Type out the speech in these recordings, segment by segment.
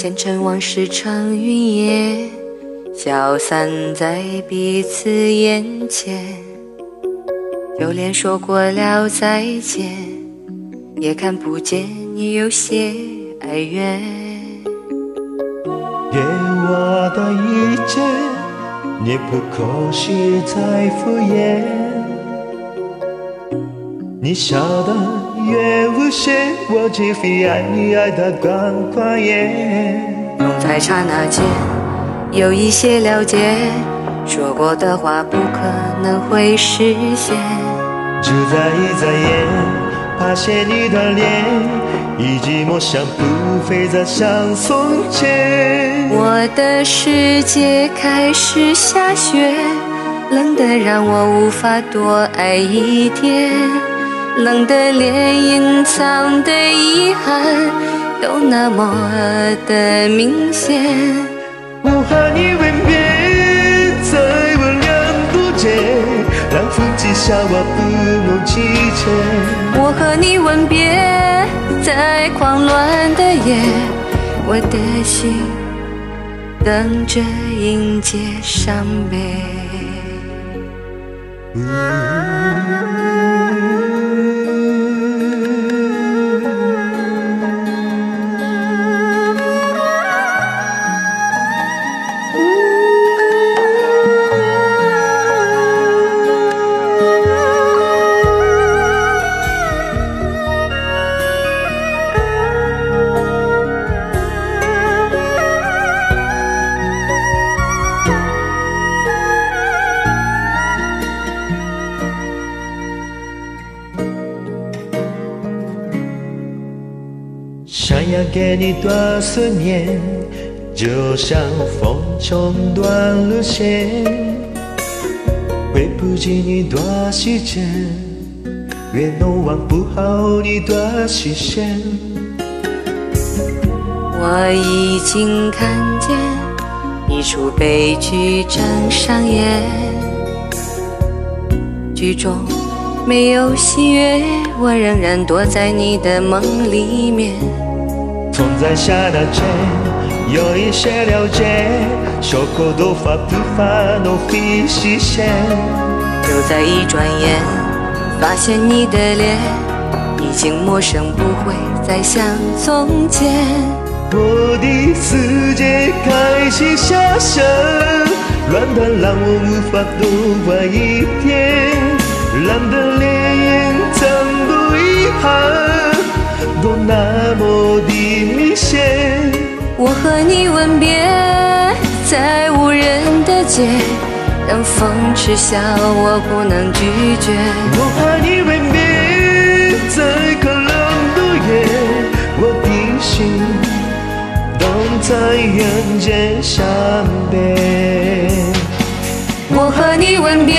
前尘往事成云烟，消散在彼此眼前。就连说过了再见，也看不见你有些哀怨。给我的一切，你不可惜在敷衍。你笑得越无邪，我就会爱你爱得更狂野。总在刹那间有一些了解，说过的话不可能会实现。只在一眨眼，发现你的脸，已寂寞像不会再像从前。我的世界开始下雪，冷得让我无法多爱一点。冷的连隐藏的遗憾都那么的明显。我和你吻别在温凉渡劫，让风纪笑我不容弃切。我和你吻别在狂乱的夜，我的心等着迎接伤悲。想要给你多思念，就像风中断了线，回不及你多时间，越弄忘不好你的视线。我已经看见一出悲剧正上演，剧中没有喜悦，我仍然躲在你的梦里面。风在刹那间有一些了解，说过的话不发都会实现。就在一转眼，发现你的脸已经陌生，不会再像从前。我的世界开始下雪，乱的让我无法多爱一点，蓝的烈和你吻别在无人的街，让风痴笑，我不能拒绝。我和你吻别在可冷的夜，我的心等在人间伤悲。我和你吻别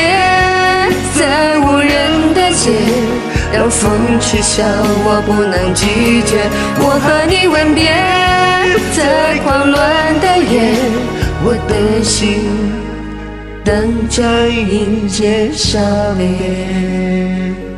让风痴笑，我不能拒绝。我和你吻别在狂乱的夜，我的心等着迎接伤悲。